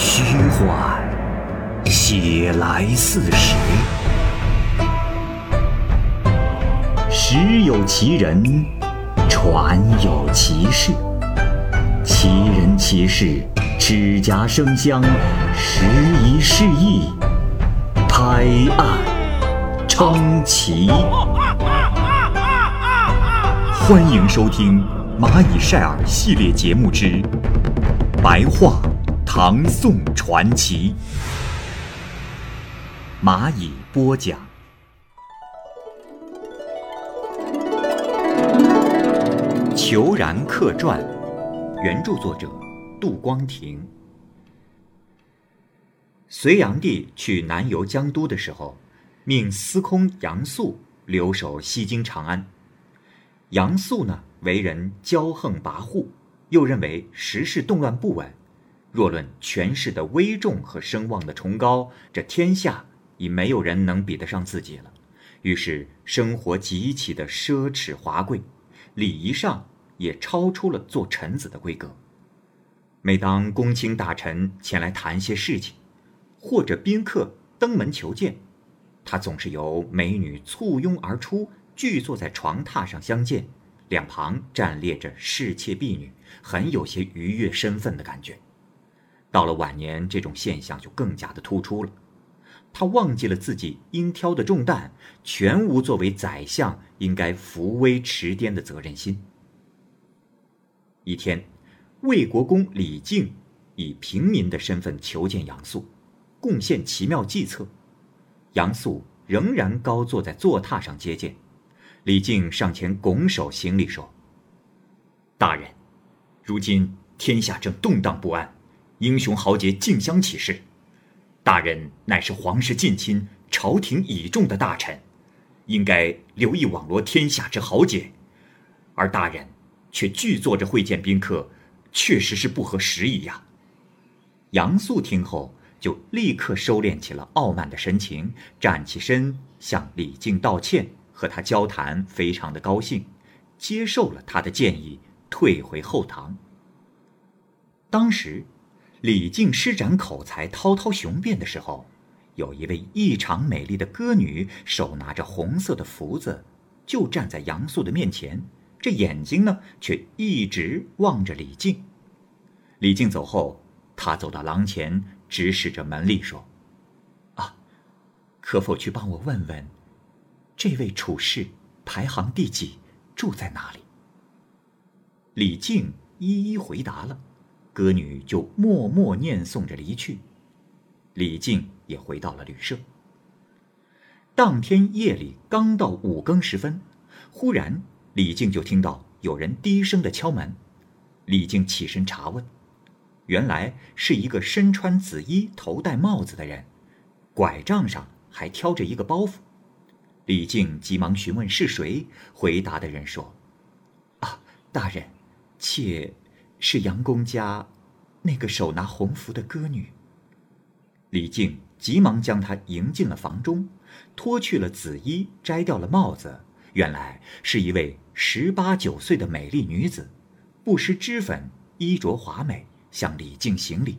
虚幻，写来似实。实有其人，传有其事。其人其事，指甲生香，时移世易，拍案称奇。欢迎收听《蚂蚁晒尔》系列节目之《白话唐宋传奇》，蚂蚁播讲。《裘然客传》，原著作者杜光庭。隋炀帝去南游江都的时候，命司空杨素留守西京长安。杨素呢，为人骄横跋扈，又认为时势动乱不稳，若论权势的威重和声望的崇高，这天下已没有人能比得上自己了。于是生活极其的奢侈华贵，礼仪上也超出了做臣子的规格。每当公卿大臣前来谈些事情，或者宾客登门求见，他总是由美女簇拥而出。聚坐在床榻上相见，两旁站列着侍妾婢女，很有些逾越身份的感觉。到了晚年，这种现象就更加的突出了。他忘记了自己应挑的重担，全无作为宰相应该扶危持颠的责任心。一天，魏国公李靖以平民的身份求见杨素，贡献奇妙计策。杨素仍然高坐在坐榻上接见。李靖上前拱手行礼说：“大人，如今天下正动荡不安，英雄豪杰竞相起事。大人乃是皇室近亲、朝廷倚重的大臣，应该留意网罗天下之豪杰，而大人却拒坐着会见宾客，确实是不合时宜呀。”杨素听后就立刻收敛起了傲慢的神情，站起身向李靖道歉。和他交谈，非常的高兴，接受了他的建议，退回后堂。当时，李靖施展口才，滔滔雄辩的时候，有一位异常美丽的歌女，手拿着红色的福子，就站在杨素的面前，这眼睛呢，却一直望着李靖。李靖走后，他走到廊前，指使着门吏说：“啊，可否去帮我问问？”这位处士排行第几？住在哪里？李靖一一回答了，歌女就默默念诵着离去。李靖也回到了旅社。当天夜里刚到五更时分，忽然李靖就听到有人低声的敲门。李靖起身查问，原来是一个身穿紫衣、头戴帽子的人，拐杖上还挑着一个包袱。李靖急忙询问是谁，回答的人说：“啊，大人，妾是杨公家那个手拿红符的歌女。”李靖急忙将她迎进了房中，脱去了紫衣，摘掉了帽子，原来是一位十八九岁的美丽女子，不施脂粉，衣着华美，向李靖行礼。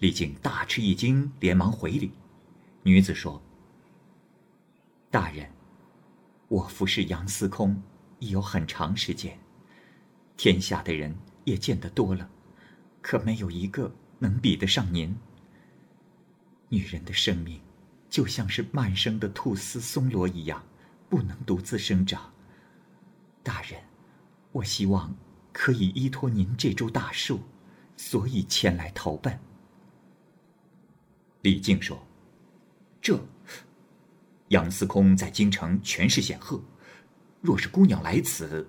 李靖大吃一惊，连忙回礼。女子说。大人，我服侍杨司空已有很长时间，天下的人也见得多了，可没有一个能比得上您。女人的生命，就像是漫生的菟丝松萝一样，不能独自生长。大人，我希望可以依托您这株大树，所以前来投奔。李靖说：“这。”杨司空在京城权势显赫，若是姑娘来此，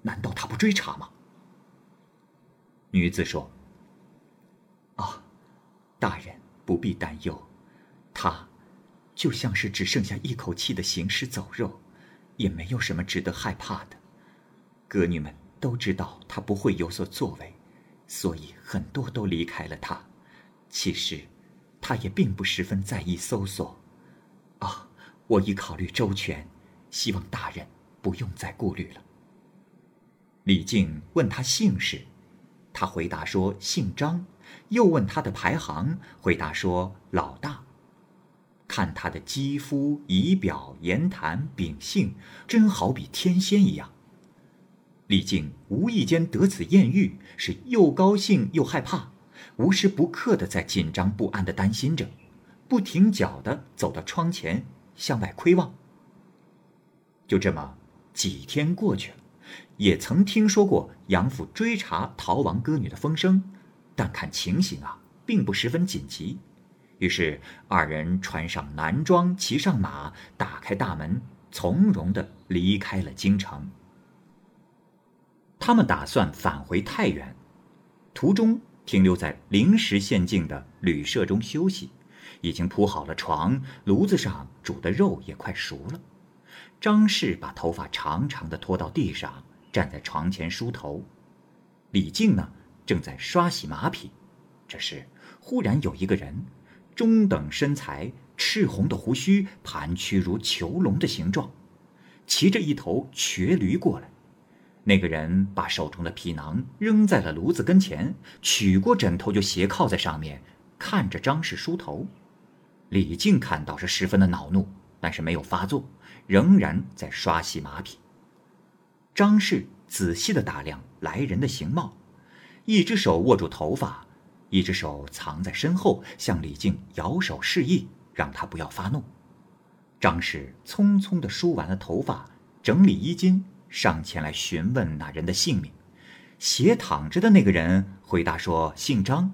难道他不追查吗？女子说：“啊，大人不必担忧，他就像是只剩下一口气的行尸走肉，也没有什么值得害怕的。歌女们都知道他不会有所作为，所以很多都离开了他。其实，他也并不十分在意搜索。”啊。我已考虑周全，希望大人不用再顾虑了。李靖问他姓氏，他回答说姓张，又问他的排行，回答说老大。看他的肌肤、仪表、言谈、秉性，真好比天仙一样。李靖无意间得此艳遇，是又高兴又害怕，无时不刻的在紧张不安的担心着，不停脚的走到窗前向外窥望。就这么几天过去了，也曾听说过杨府追查逃亡歌女的风声，但看情形啊，并不十分紧急。于是二人穿上男装，骑上马，打开大门，从容的离开了京城。他们打算返回太原，途中停留在临时县境的旅社中休息，已经铺好了床，炉子上煮的肉也快熟了。张氏把头发长长的拖到地上，站在床前梳头。李靖呢，正在刷洗马匹。这时，忽然有一个人，中等身材，赤红的胡须，盘曲如囚笼的形状，骑着一头瘸驴过来。那个人把手中的皮囊扔在了炉子跟前，取过枕头就斜靠在上面，看着张氏梳头。李靖看到是十分的恼怒，但是没有发作，仍然在刷洗马匹。张氏仔细的打量来人的形貌，一只手握住头发，一只手藏在身后，向李靖摇手示意，让他不要发怒。张氏匆匆的梳完了头发，整理衣襟。上前来询问那人的姓名，斜躺着的那个人回答说姓张。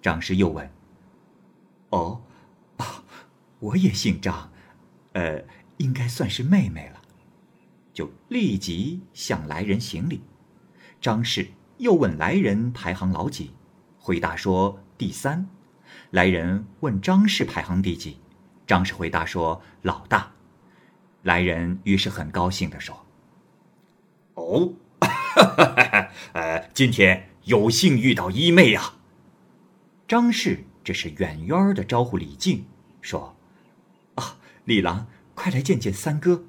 张氏又问：“哦，啊，我也姓张，呃，应该算是妹妹了。”就立即向来人行礼。张氏又问来人排行老几，回答说第三。来人问张氏排行第几，张氏回答说老大。来人于是很高兴的说。哦，哈 哈呃，今天有幸遇到一妹呀。张氏这是远远的招呼李靖，说：“啊，李郎，快来见见三哥。”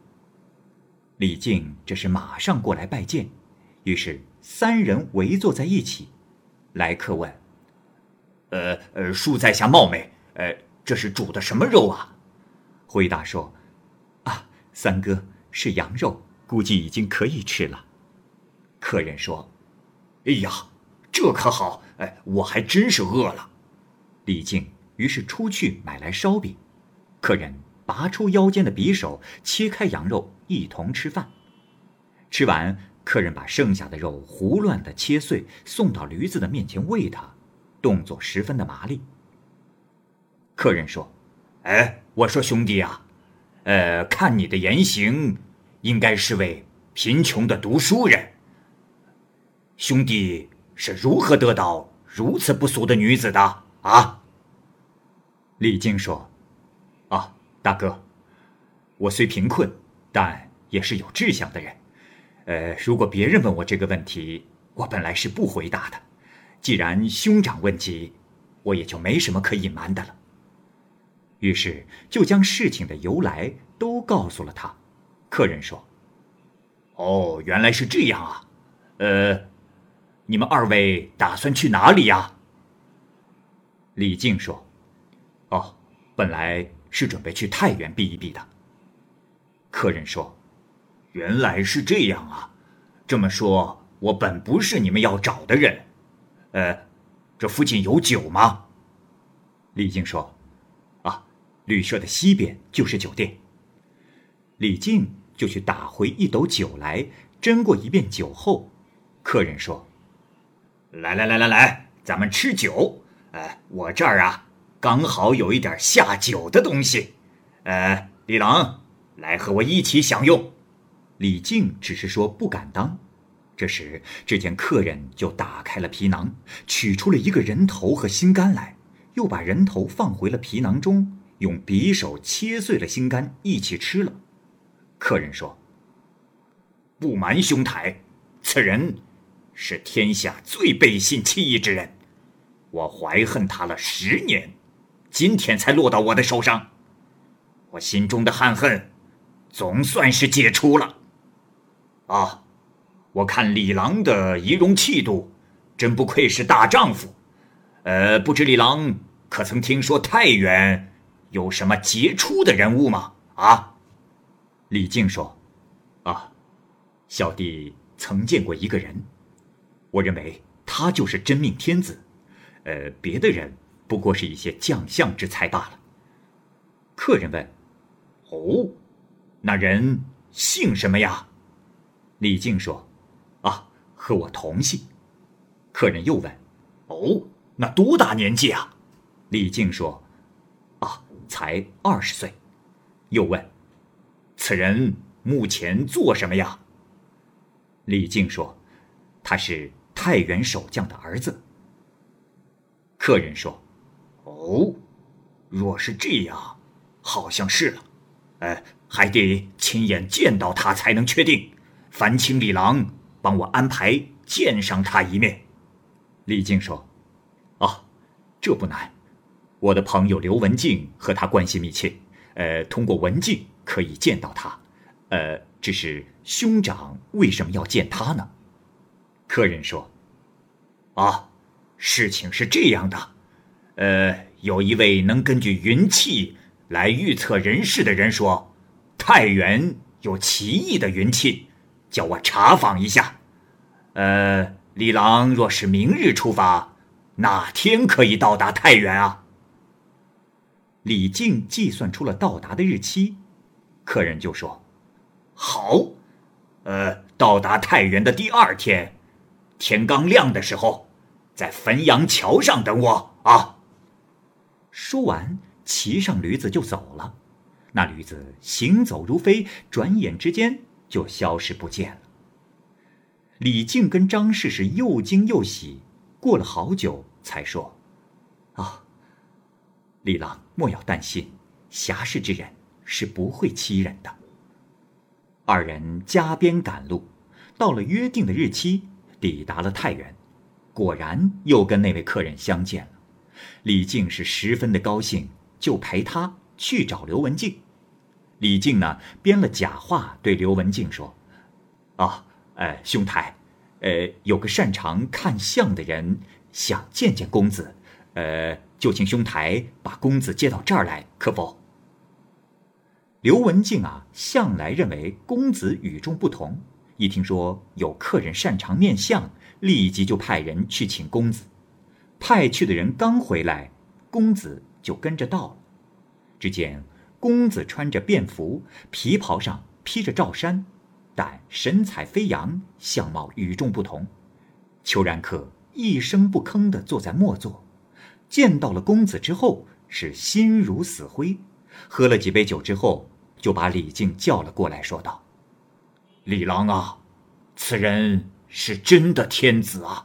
李靖这是马上过来拜见，于是三人围坐在一起。来客问：“呃呃，恕在下冒昧，呃，这是煮的什么肉啊？”回答说：“啊，三哥是羊肉。”估计已经可以吃了。客人说：“哎呀，这可好！哎，我还真是饿了。”李靖于是出去买来烧饼。客人拔出腰间的匕首，切开羊肉，一同吃饭。吃完，客人把剩下的肉胡乱的切碎，送到驴子的面前喂他，动作十分的麻利。客人说：“哎，我说兄弟啊，呃，看你的言行。”应该是位贫穷的读书人。兄弟是如何得到如此不俗的女子的啊？李靖说：“，大哥，我虽贫困，但也是有志向的人。呃，如果别人问我这个问题，我本来是不回答的。既然兄长问及，我也就没什么可隐瞒的了。于是就将事情的由来都告诉了他。”客人说：“哦，原来是这样啊，呃，你们二位打算去哪里呀？”李靖说：“哦，本来是准备去太原避一避的。”客人说：“原来是这样啊，这么说，我本不是你们要找的人。呃，这附近有酒吗？”李靖说：“啊，旅社的西边就是酒店。”李靖。就去打回一斗酒来，斟过一遍酒后，客人说：“来来来来来，咱们吃酒。哎，我这儿啊，刚好有一点下酒的东西。呃，李郎，来和我一起享用。”李靖只是说不敢当。这时，只见客人就打开了皮囊，取出了一个人头和心肝来，又把人头放回了皮囊中，用匕首切碎了心肝，一起吃了。客人说：“不瞒兄台，此人是天下最背信弃义之人，我怀恨他了十年，今天才落到我的手上。我心中的憾恨，总算是解除了。啊，我看李郎的仪容气度，真不愧是大丈夫。呃，不知李郎可曾听说太原有什么杰出的人物吗？啊？李靖说：“啊，小弟曾见过一个人，我认为他就是真命天子。呃，别的人不过是一些将相之才罢了。”客人问：“哦，那人姓什么呀？”李靖说：“啊，和我同姓。”客人又问：“哦，那多大年纪啊？”李靖说：“啊，才二十岁。”又问：“此人目前做什么呀？”李靖说：“他是太原守将的儿子。”客人说：“哦，若是这样，好像是了。呃，还得亲眼见到他才能确定。烦请李郎帮我安排见上他一面。”李靖说：“哦，这不难。我的朋友刘文静和他关系密切，呃，通过文静可以见到他。呃，只是兄长为什么要见他呢？”客人说：“啊，事情是这样的，呃，有一位能根据云气来预测人事的人说，太原有奇异的云气，叫我查访一下。呃。”李郎若是明日出发，哪天可以到达太原啊？李靖计算出了到达的日期，客人就说：“好，呃，到达太原的第二天，天刚亮的时候，在汾阳桥上等我啊。”说完，骑上驴子就走了。那驴子行走如飞，转眼之间就消失不见了。李靖跟张氏是又惊又喜，过了好久才说：“啊，李郎莫要担心，侠士之人是不会欺人的。”二人加鞭赶路，到了约定的日期，抵达了太原，果然又跟那位客人相见了。李靖是十分的高兴，就陪他去找刘文静。李靖呢，编了假话对刘文静说：“啊。”呃，兄台，呃，有个擅长看相的人想见见公子，呃，就请兄台把公子接到这儿来，可否？刘文静啊，向来认为公子与众不同，一听说有客人擅长面相，立即就派人去请公子。派去的人刚回来，公子就跟着到了。只见公子穿着便服，皮袍上披着罩衫。但神采飞扬，相貌与众不同。裘然客一声不吭地坐在末座，见到了公子之后，是心如死灰。喝了几杯酒之后，就把李靖叫了过来，说道：“李郎啊，此人是真的天子啊。”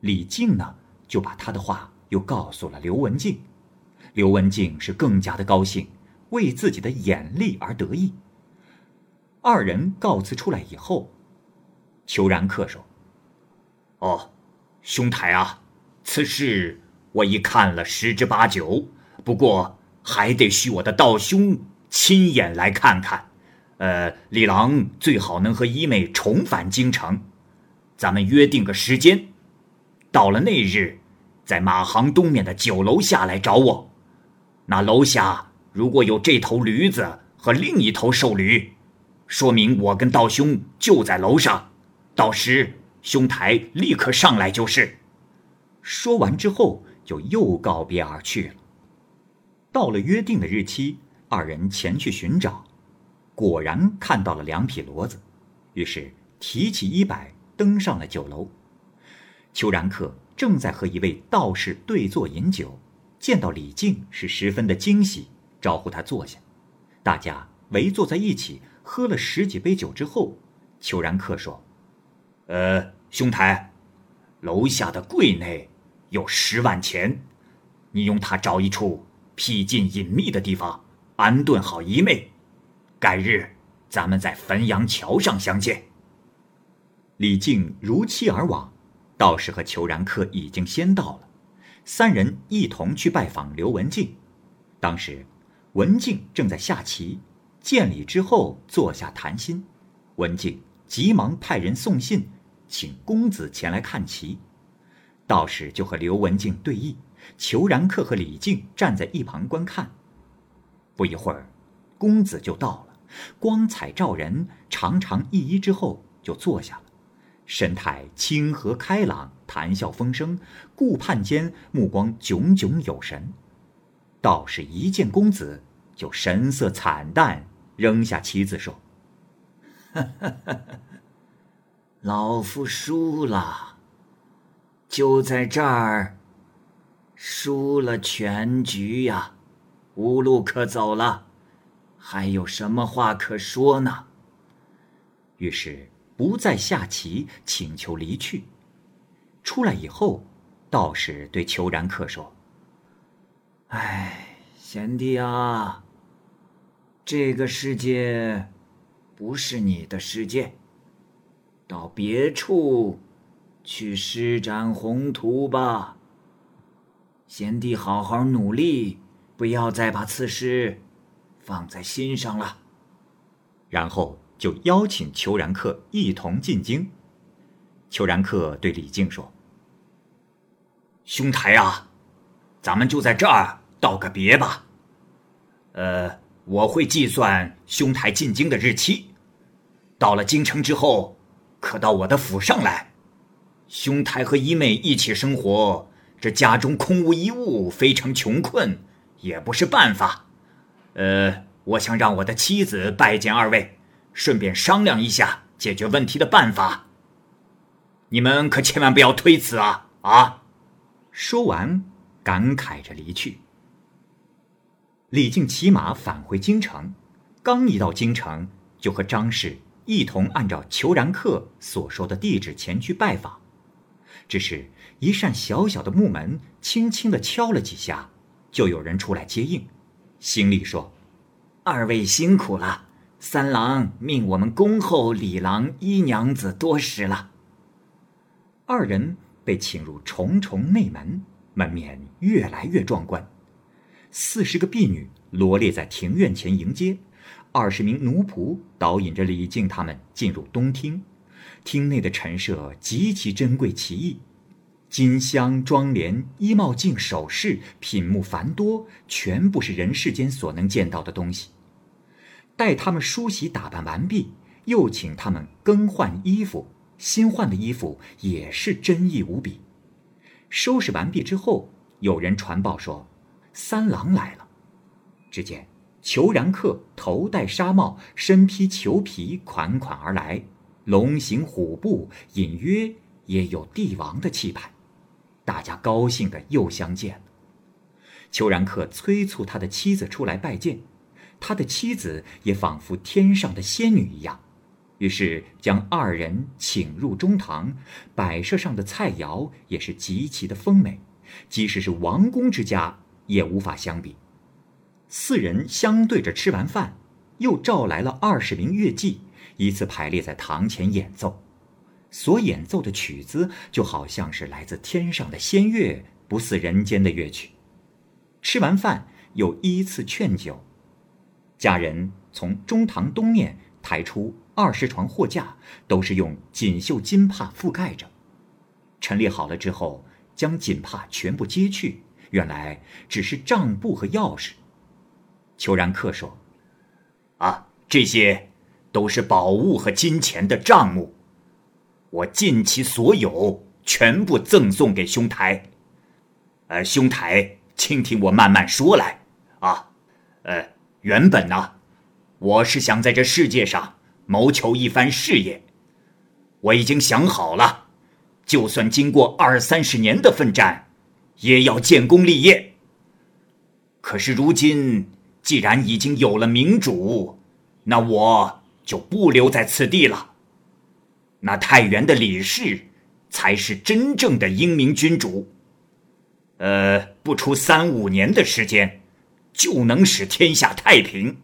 李靖呢，就把他的话又告诉了刘文静。刘文静是更加的高兴，为自己的眼力而得意。二人告辞出来以后，裘然客说：“哦，兄台啊，此事我已看了十之八九，不过还得需我的道兄亲眼来看看。呃，李郎最好能和一妹重返京城，咱们约定个时间，到了那日，在马行东面的酒楼下来找我。那楼下如果有这头驴子和另一头瘦驴。”说明我跟道兄就在楼上，到时兄台立刻上来就是。说完之后，就又告别而去了。到了约定的日期，二人前去寻找，果然看到了两匹骡子，于是提起衣摆登上了酒楼。裘然客正在和一位道士对坐饮酒，见到李靖是十分的惊喜，招呼他坐下，大家围坐在一起。喝了十几杯酒之后，裘然客说：“呃，兄台，楼下的柜内有十万钱，你用它找一处僻静隐秘的地方，安顿好一妹。改日咱们在汾阳桥上相见。”李靖如期而往，道士和裘然客已经先到了，三人一同去拜访刘文静。当时，文静正在下棋。见礼之后，坐下谈心。文静急忙派人送信，请公子前来看棋。道士就和刘文静对弈，裘然客和李靖站在一旁观看。不一会儿，公子就到了，光彩照人，长长一揖之后就坐下了，神态清和开朗，谈笑风生，顾盼间目光炯炯有神。道士一见公子，就神色惨淡，扔下棋子说：“ 老夫输了，就在这儿，输了全局呀，无路可走了，还有什么话可说呢？”于是不再下棋，请求离去。出来以后，道士对裘然客说。哎，贤弟啊，这个世界不是你的世界，到别处去施展宏图吧。贤弟好好努力，不要再把此事放在心上了。然后就邀请裘然客一同进京。裘然客对李靖说：“兄台啊，咱们就在这儿。”道个别吧。呃，我会计算兄台进京的日期，到了京城之后，可到我的府上来。兄台和姨妹一起生活，这家中空无一物，非常穷困，也不是办法。呃，我想让我的妻子拜见二位，顺便商量一下解决问题的办法。你们可千万不要推辞啊！啊！说完，感慨着离去。李靖骑马返回京城，刚一到京城，就和张氏一同按照裘然客所说的地址前去拜访。只是一扇小小的木门轻轻地敲了几下，就有人出来接应，行礼说：“二位辛苦了，三郎命我们恭候李郎一娘子多时了。”二人被请入重重内门，门面越来越壮观。四十个婢女罗列在庭院前迎接，二十名奴仆导引着李靖他们进入东厅。厅内的陈设极其珍贵奇异，金镶妆帘、衣帽镜、首饰品目繁多，全部是人世间所能见到的东西。待他们梳洗打扮完毕，又请他们更换衣服，新换的衣服也是珍异无比。收拾完毕之后，有人传报说。三郎来了，只见裘然客头戴纱帽，身披裘皮，款款而来，龙行虎步，隐约也有帝王的气派。大家高兴的又相见了。裘然客催促他的妻子出来拜见，他的妻子也仿佛天上的仙女一样，于是将二人请入中堂，摆设上的菜肴也是极其的丰美，即使是王公之家。也无法相比。四人相对着吃完饭，又召来了二十名乐伎，依次排列在堂前演奏。所演奏的曲子就好像是来自天上的仙乐，不似人间的乐曲。吃完饭，又依次劝酒。家人从中堂东面抬出二十床货架，都是用锦绣金帕覆盖着。陈列好了之后，将锦帕全部揭去。原来只是账簿和钥匙。裘然客说：“啊，这些都是宝物和金钱的账目，我尽其所有，全部赠送给兄台。呃，兄台，请听我慢慢说来。啊，呃，原本呢，我是想在这世界上谋求一番事业，我已经想好了，就算经过二三十年的奋战。”也要建功立业。可是如今既然已经有了明主，那我就不留在此地了。那太原的李氏才是真正的英明君主。呃，不出三五年的时间，就能使天下太平。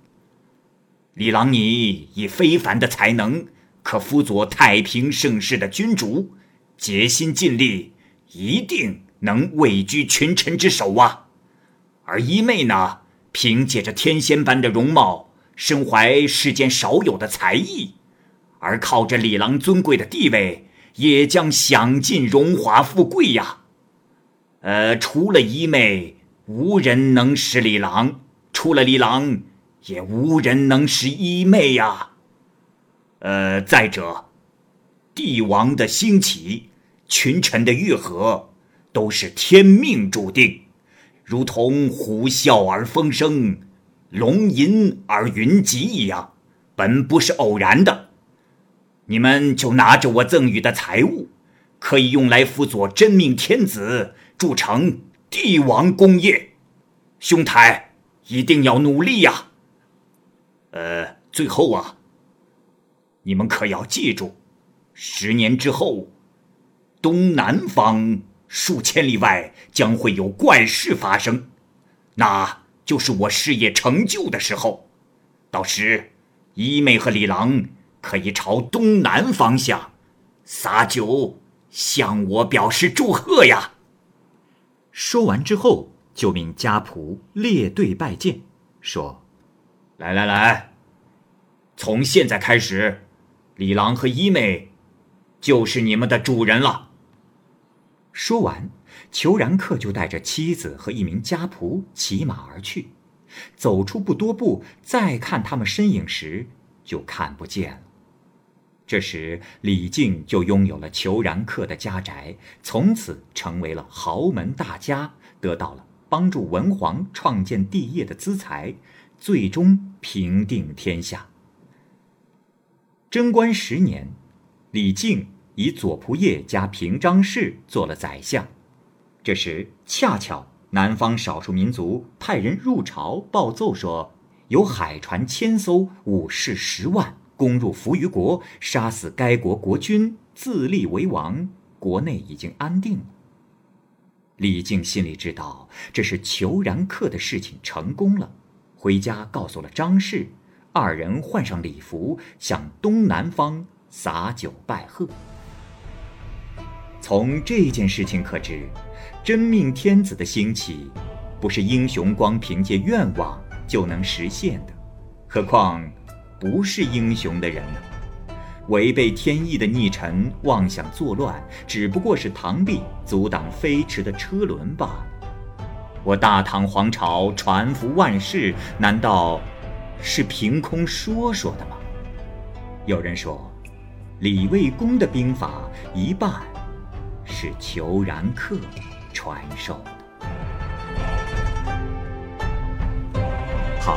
李郎，你以非凡的才能，可辅佐太平盛世的君主，竭心尽力，一定。能位居群臣之首啊，而一妹呢，凭借着天仙般的容貌，身怀世间少有的才艺，而靠着李郎尊贵的地位，也将享尽荣华富贵呀。呃，除了一妹，无人能识李郎；除了李郎，也无人能识一妹呀。呃，再者，帝王的兴起，群臣的愈合，都是天命注定，如同虎啸而风生，龙吟而云集一样，本不是偶然的。你们就拿着我赠予的财物，可以用来辅佐真命天子，铸成帝王功业。兄台一定要努力呀！呃，最后啊。你们可要记住，十年之后，东南方数千里外将会有怪事发生，那就是我事业成就的时候。到时，一妹和李郎可以朝东南方向洒酒，向我表示祝贺呀。说完之后，就命家仆列队拜见，说：“来来来，从现在开始。”李郎和一妹，就是你们的主人了。说完，裘然客就带着妻子和一名家仆骑马而去。走出不多步，再看他们身影时，就看不见了。这时，李靖就拥有了裘然客的家宅，从此成为了豪门大家，得到了帮助文皇创建帝业的资财，最终平定天下。贞观十年，李靖以左仆射加平章事做了宰相。这时恰巧南方少数民族派人入朝报奏说，有海船千艘，武士十万，攻入扶余国，杀死该国国君，自立为王，国内已经安定了。李靖心里知道这是裘然客的事情成功了，回家告诉了张氏。二人换上礼服，向东南方洒酒拜贺。从这件事情可知，真命天子的兴起，不是英雄光凭借愿望就能实现的。何况，不是英雄的人呢？违背天意的逆臣妄想作乱，只不过是螳臂阻挡飞驰的车轮罢了。我大唐皇朝传福万世，难道？是凭空说说的吗？有人说，李卫公的兵法一半是裘然客传授的。好，